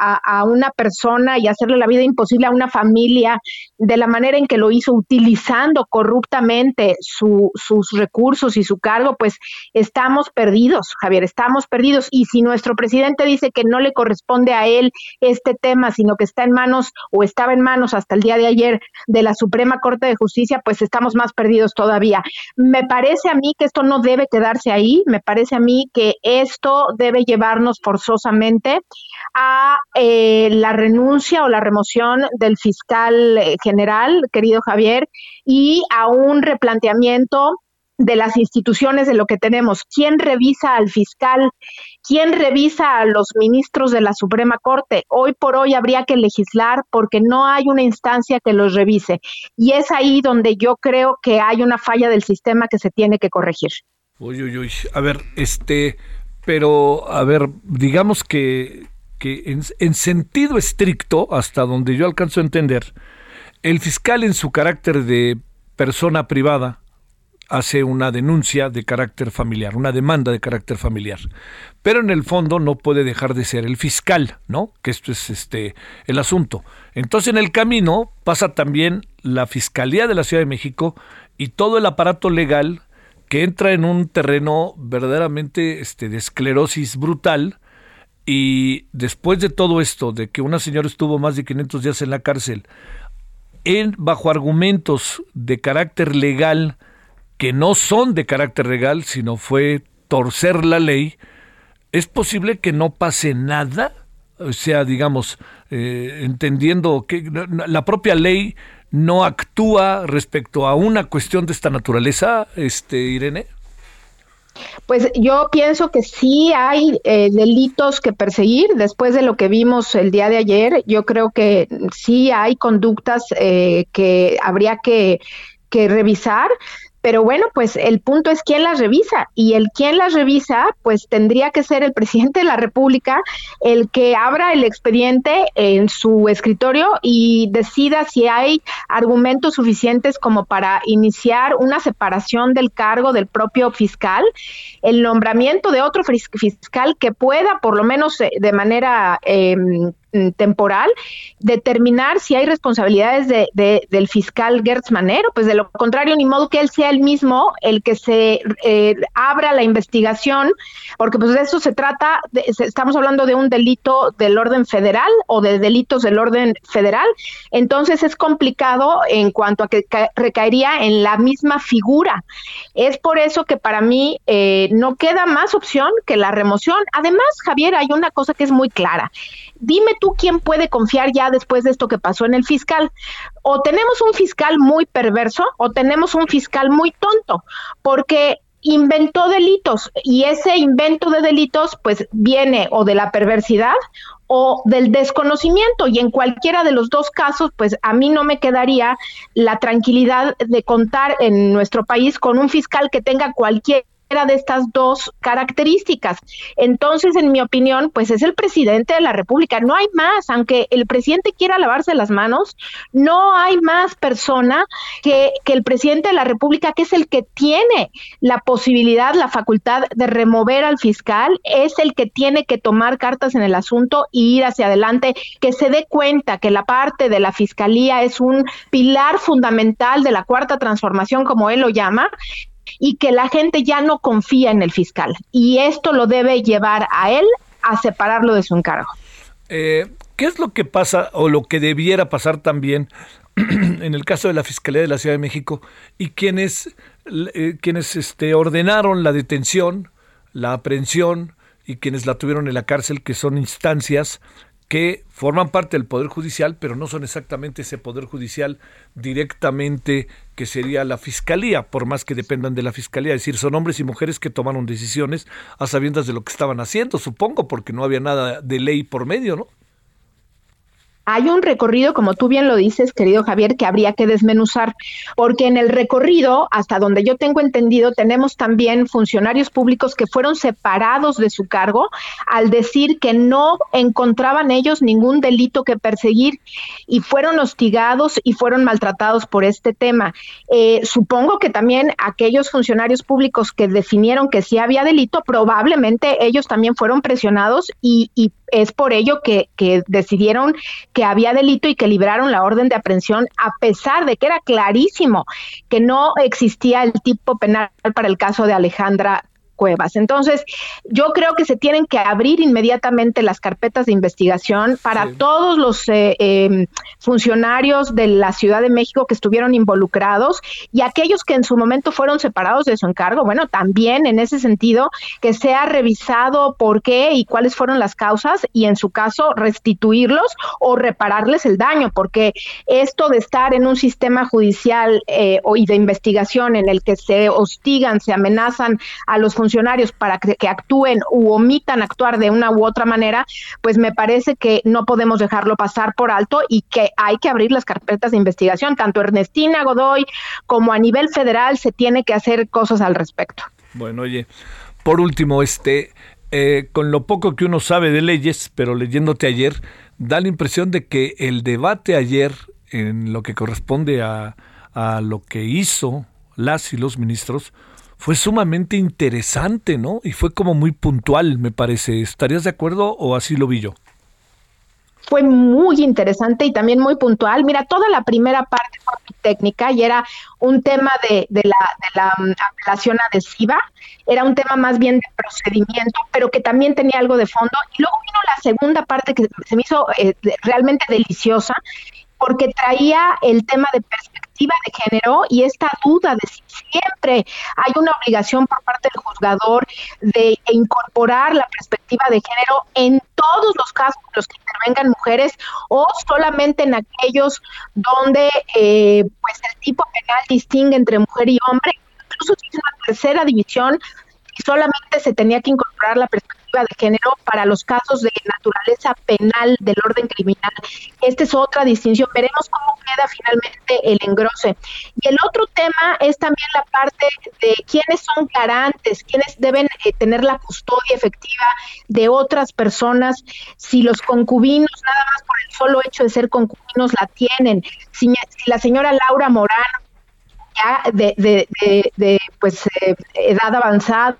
una persona y hacerle la vida imposible a una familia de la manera en que lo hizo, utilizando corruptamente sus recursos y su cargo, pues estamos perdidos, Javier, estamos perdidos. Y si nuestro presidente dice que no le corresponde a él este tema, sino que está en manos o estaba en manos hasta el día de ayer de la Suprema Corte de Justicia, pues estamos más perdidos todavía. Me parece a mí que esto no debe quedarse ahí, me parece a mí que esto debe llevar forzosamente a eh, la renuncia o la remoción del fiscal eh, general, querido Javier, y a un replanteamiento de las instituciones de lo que tenemos. ¿Quién revisa al fiscal? ¿Quién revisa a los ministros de la Suprema Corte? Hoy por hoy habría que legislar porque no hay una instancia que los revise. Y es ahí donde yo creo que hay una falla del sistema que se tiene que corregir. Uy, uy, uy. A ver, este, pero, a ver, digamos que, que en, sentido estricto, hasta donde yo alcanzo a entender, el fiscal en su carácter de persona privada hace una denuncia de carácter familiar, una demanda de carácter familiar. Pero en el fondo no puede dejar de ser el fiscal, ¿no? Que esto es este el asunto. Entonces en el camino pasa también la Fiscalía de la Ciudad de México y todo el aparato legal que entra en un terreno verdaderamente este, de esclerosis brutal. Y después de todo esto, de que una señora estuvo más de 500 días en la cárcel, en, bajo argumentos de carácter legal, que no son de carácter legal, sino fue torcer la ley, ¿es posible que no pase nada? O sea, digamos, eh, entendiendo que la propia ley no actúa respecto a una cuestión de esta naturaleza, este Irene? Pues yo pienso que sí hay eh, delitos que perseguir. Después de lo que vimos el día de ayer, yo creo que sí hay conductas eh, que habría que, que revisar pero bueno, pues el punto es quién las revisa y el quién las revisa, pues tendría que ser el presidente de la República el que abra el expediente en su escritorio y decida si hay argumentos suficientes como para iniciar una separación del cargo del propio fiscal, el nombramiento de otro fiscal que pueda, por lo menos eh, de manera eh, temporal, determinar si hay responsabilidades de, del fiscal Gertz Manero, pues de lo contrario, ni modo que él sea el mismo el que se eh, abra la investigación, porque pues de eso se trata, estamos hablando de un delito del orden federal o de delitos del orden federal, entonces es complicado en cuanto a que recaería en la misma figura. Es por eso que para mí eh, no queda más opción que la remoción. Además, Javier, hay una cosa que es muy clara dime tú quién puede confiar ya después de esto que pasó en el fiscal. O tenemos un fiscal muy perverso o tenemos un fiscal muy tonto, porque inventó delitos y ese invento de delitos pues viene o de la perversidad o del desconocimiento y en cualquiera de los dos casos pues a mí no me quedaría la tranquilidad de contar en nuestro país con un fiscal que tenga cualquier de estas dos características. Entonces, en mi opinión, pues es el presidente de la República. No hay más, aunque el presidente quiera lavarse las manos, no hay más persona que, que el presidente de la República, que es el que tiene la posibilidad, la facultad de remover al fiscal, es el que tiene que tomar cartas en el asunto y ir hacia adelante, que se dé cuenta que la parte de la fiscalía es un pilar fundamental de la cuarta transformación, como él lo llama, y que la gente ya no confía en el fiscal. Y esto lo debe llevar a él a separarlo de su encargo. Eh, ¿Qué es lo que pasa o lo que debiera pasar también en el caso de la Fiscalía de la Ciudad de México y quienes, eh, quienes este, ordenaron la detención, la aprehensión y quienes la tuvieron en la cárcel, que son instancias que forman parte del Poder Judicial, pero no son exactamente ese Poder Judicial directamente que sería la Fiscalía, por más que dependan de la Fiscalía. Es decir, son hombres y mujeres que tomaron decisiones a sabiendas de lo que estaban haciendo, supongo, porque no había nada de ley por medio, ¿no? Hay un recorrido, como tú bien lo dices, querido Javier, que habría que desmenuzar, porque en el recorrido, hasta donde yo tengo entendido, tenemos también funcionarios públicos que fueron separados de su cargo al decir que no encontraban ellos ningún delito que perseguir y fueron hostigados y fueron maltratados por este tema. Eh, supongo que también aquellos funcionarios públicos que definieron que sí había delito, probablemente ellos también fueron presionados y, y es por ello que, que decidieron que había delito y que libraron la orden de aprehensión, a pesar de que era clarísimo que no existía el tipo penal para el caso de Alejandra cuevas. Entonces, yo creo que se tienen que abrir inmediatamente las carpetas de investigación para todos los eh, em, funcionarios de la Ciudad de México que estuvieron involucrados y aquellos que en su momento fueron separados de su encargo. Bueno, también en ese sentido, que sea revisado por qué y cuáles fueron las causas y en su caso restituirlos o repararles el daño, porque esto de estar en un sistema judicial eh, y de investigación en el que se hostigan, se amenazan a los funcionarios, funcionarios para que, actúen u omitan actuar de una u otra manera, pues me parece que no podemos dejarlo pasar por alto y que hay que abrir las carpetas de investigación. Tanto Ernestina Godoy como a nivel federal se tiene que hacer cosas al respecto. Bueno, oye, por último, este, eh, con lo poco que uno sabe de leyes, pero leyéndote ayer, da la impresión de que el debate ayer en lo que corresponde a, a lo que hizo las y los ministros, fue sumamente interesante, ¿no? Y fue como muy puntual, me parece. ¿Estarías de acuerdo o así lo vi yo? Fue muy interesante y también muy puntual. Mira, toda la primera parte fue técnica y era un tema de, de la, de la um, apelación adhesiva, era un tema más bien de procedimiento, pero que también tenía algo de fondo. Y luego vino la segunda parte que se me hizo eh, realmente deliciosa, porque traía el tema de perspectiva de género y esta duda de si siempre hay una obligación por parte del juzgador de incorporar la perspectiva de género en todos los casos en los que intervengan mujeres o solamente en aquellos donde eh, pues el tipo penal distingue entre mujer y hombre, incluso si es una tercera división y solamente se tenía que incorporar la perspectiva de género para los casos de naturaleza penal del orden criminal. Esta es otra distinción. Veremos cómo queda finalmente el engrose. Y el otro tema es también la parte de quiénes son garantes, quiénes deben eh, tener la custodia efectiva de otras personas, si los concubinos, nada más por el solo hecho de ser concubinos, la tienen. Si, si la señora Laura Morán de, de, de, pues eh, edad avanzada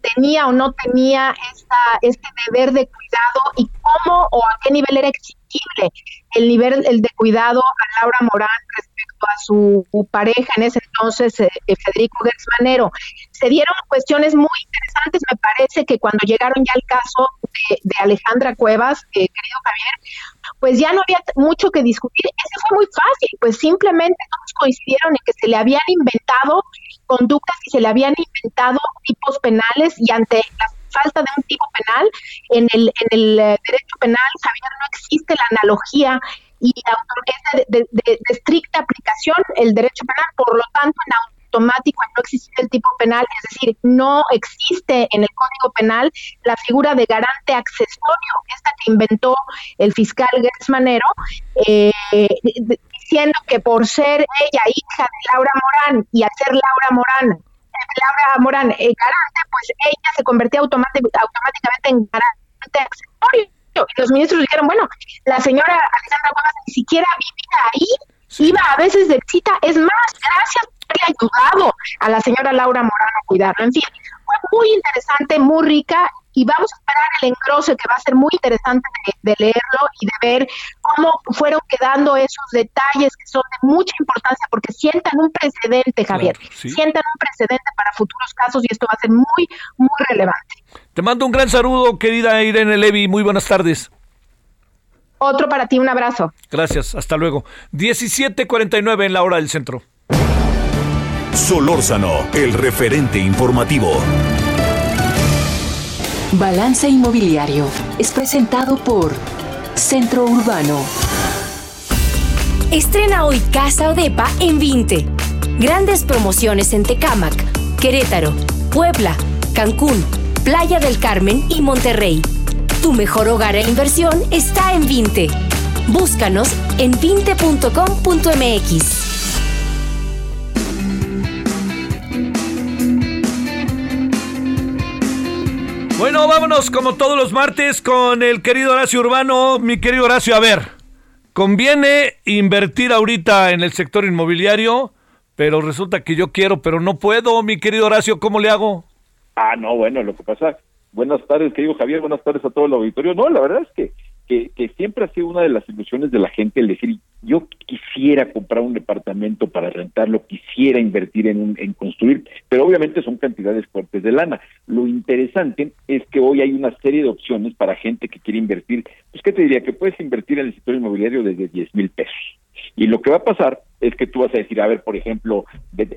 tenía o no tenía esta, este deber de cuidado y cómo o a qué nivel era exigible el nivel el de cuidado a Laura Morán a su, pareja en ese entonces, eh, eh, Federico Gersmanero. Se dieron cuestiones muy interesantes, me parece que cuando llegaron ya al caso de, Alejandra Cuevas, eh, querido Javier, pues ya no había mucho que discutir. Ese fue muy fácil, pues simplemente todos coincidieron en que se le habían inventado conductas y se le habían inventado tipos penales y ante la falta de un tipo penal, en el, en el derecho penal, Javier, no existe la analogía y es de, de, estricta aplicación el derecho penal, por lo tanto en automático no existe el tipo penal, es decir, no existe en el Código Penal la figura de garante accesorio, esta que inventó el fiscal Gersmanero, eh, diciendo que por ser ella hija de Laura Morán y al ser Laura Morán Laura Morán eh, garante, pues ella se convertía automáticamente en garante accesorio los ministros dijeron, bueno, la señora Alejandra Cuevas ni siquiera vivía ahí, iba a veces de cita, es más, gracias por haber ayudado a la señora Laura Morano a cuidarlo. En fin, fue muy interesante, muy rica y vamos a esperar el engrose que va a ser muy interesante de, leerlo y de ver cómo fueron quedando esos detalles que son de mucha importancia porque sientan un precedente, Javier, sientan un precedente para futuros casos y esto va a ser muy, muy relevante. Te mando un gran saludo, querida Irene Levy, muy buenas tardes. Otro para ti, un abrazo. Gracias, hasta luego. 17:49 en la hora del centro. Solórzano, el referente informativo. Balance Inmobiliario es presentado por Centro Urbano. Estrena hoy Casa Odepa en 20. Grandes promociones en Tecámac, Querétaro, Puebla, Cancún, Playa del Carmen y Monterrey. Tu mejor hogar e inversión está en 20. Búscanos en 20.com.mx. Bueno, vámonos como todos los martes con el querido Horacio Urbano. Mi querido Horacio, a ver, conviene invertir ahorita en el sector inmobiliario, pero resulta que yo quiero, pero no puedo, mi querido Horacio, ¿cómo le hago? Ah, no, bueno, lo que pasa, buenas tardes, querido Javier, buenas tardes a todo el auditorio. No, la verdad es que que, siempre ha sido una de las ilusiones de la gente el decir, yo quisiera comprar un departamento para rentarlo, quisiera invertir en, en construir, pero obviamente son cantidades fuertes de lana. Lo interesante es que hoy hay una serie de opciones para gente que quiere invertir, pues qué te diría, que puedes invertir en el sector inmobiliario desde 10 mil pesos. Y lo que va a pasar es que tú vas a decir, a ver, por ejemplo,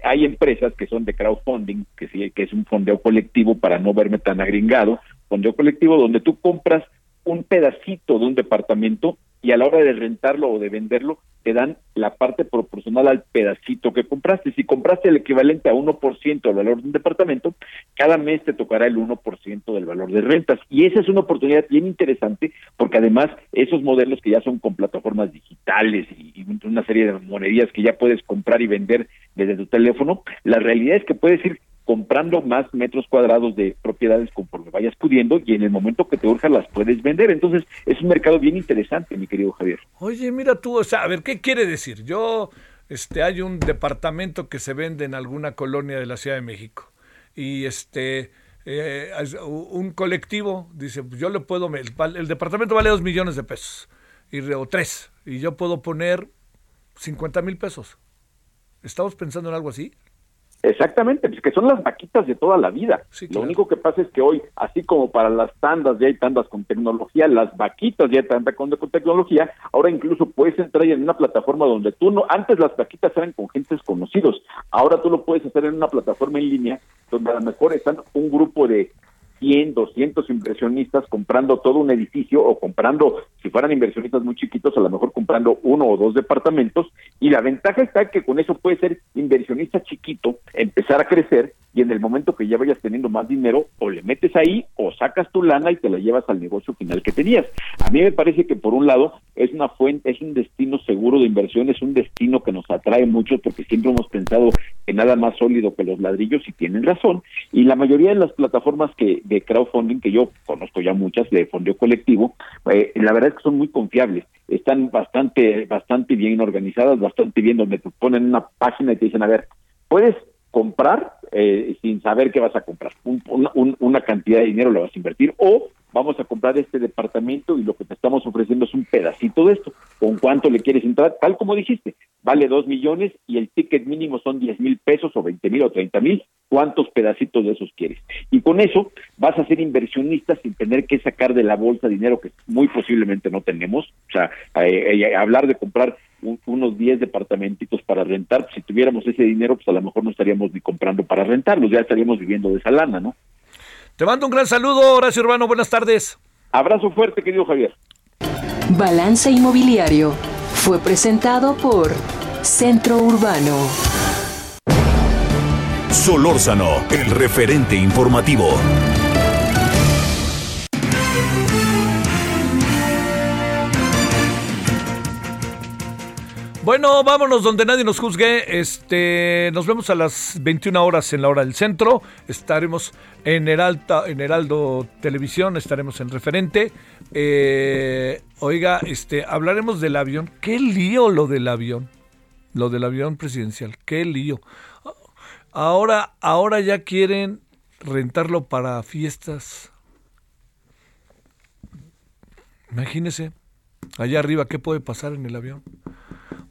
hay empresas que son de crowdfunding, que, sí, que es un fondeo colectivo para no verme tan agringado, fondeo colectivo donde tú compras un pedacito de un departamento y a la hora de rentarlo o de venderlo te dan la parte proporcional al pedacito que compraste. Si compraste el equivalente a 1% del valor de un departamento, cada mes te tocará el 1% del valor de rentas. Y esa es una oportunidad bien interesante porque además esos modelos que ya son con plataformas digitales y, una serie de monerías que ya puedes comprar y vender desde tu teléfono, la realidad es que puedes ir comprando más metros cuadrados de propiedades conforme vayas pudiendo y en el momento que te urja las puedes vender. Entonces es un mercado bien interesante, mi querido Javier. Oye, mira tú, o sea, a ver, ¿qué quiere decir? Yo, este, hay un departamento que se vende en alguna colonia de la Ciudad de México y este... Eh, un colectivo dice, pues yo le puedo, el, el, departamento vale dos millones de pesos, y, o tres, y yo puedo poner 50 mil pesos. ¿Estamos pensando en algo así? Exactamente, pues que son las vaquitas de toda la vida. Lo único que pasa es que hoy, así como para las tandas ya hay tandas con tecnología, las vaquitas ya hay tandas con, tecnología, ahora incluso puedes entrar en una plataforma donde tú no, antes las vaquitas eran con gentes conocidos, ahora tú lo puedes hacer en una plataforma en línea donde a lo mejor están un grupo de 100, 200 inversionistas comprando todo un edificio o comprando, si fueran inversionistas muy chiquitos, a lo mejor comprando uno o dos departamentos. Y la ventaja está que con eso puede ser inversionista chiquito, empezar a crecer y en el momento que ya vayas teniendo más dinero, o le metes ahí o sacas tu lana y te la llevas al negocio final que tenías. A mí me parece que por un lado es una fuente, es un destino seguro de inversión, es un destino que nos atrae mucho porque siempre hemos pensado en nada más sólido que los ladrillos y tienen razón. Y la mayoría de las plataformas que de crowdfunding, que yo conozco ya muchas de fondeo colectivo, eh, la verdad es que son muy confiables, están bastante, bastante bien organizadas, bastante bien donde te ponen una página y te dicen, a ver, puedes comprar eh, sin saber qué vas a comprar. una cantidad de dinero lo vas a invertir o vamos a comprar este departamento y lo que te estamos ofreciendo es un pedacito de esto. ¿Con cuánto le quieres entrar? Tal como dijiste, vale dos millones y el ticket mínimo son diez mil pesos o veinte mil o treinta mil. ¿Cuántos pedacitos de esos quieres? Y con eso vas a ser inversionista sin tener que sacar de la bolsa dinero que muy posiblemente no tenemos. O sea, eh, eh, hablar de comprar unos 10 departamentitos para rentar, si tuviéramos ese dinero, pues a lo mejor no estaríamos ni comprando para rentarlos, ya estaríamos viviendo de esa lana, ¿no? Te mando un gran saludo, Horacio Urbano, buenas tardes. Abrazo fuerte, querido Javier. Balance Inmobiliario fue presentado por Centro Urbano. Solórzano, el referente informativo. Bueno, vámonos donde nadie nos juzgue. Este, nos vemos a las 21 horas en la hora del centro. Estaremos en Heraldo, en Heraldo Televisión, estaremos en referente. Eh, oiga, este, hablaremos del avión. Qué lío lo del avión. Lo del avión presidencial. Qué lío. Ahora, ahora ya quieren rentarlo para fiestas. Imagínese, allá arriba, ¿qué puede pasar en el avión?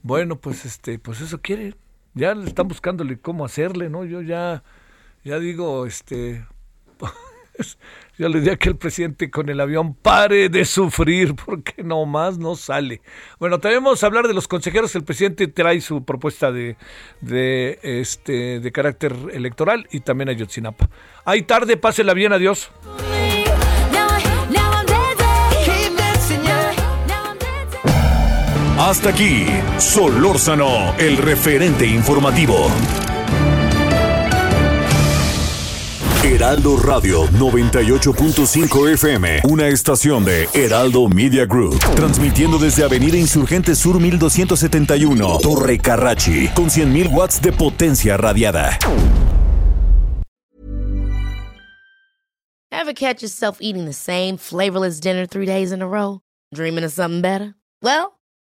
Bueno, pues este, pues eso quiere. Ya le están buscándole cómo hacerle, ¿no? Yo ya, ya digo, este, yo le di a que el presidente con el avión pare de sufrir porque no más no sale. Bueno, también vamos a hablar de los consejeros. El presidente trae su propuesta de, de, este, de carácter electoral y también a Yotzinapa. Hay tarde, pásela bien, adiós. Hasta aquí, Solórzano, el referente informativo. Heraldo Radio 98.5 FM, una estación de Heraldo Media Group, transmitiendo desde Avenida Insurgente Sur 1271, Torre Carrachi, con 100.000 watts de potencia radiada. Ever catch yourself eating the same flavorless dinner three days in a row? Dreaming of something better? Well,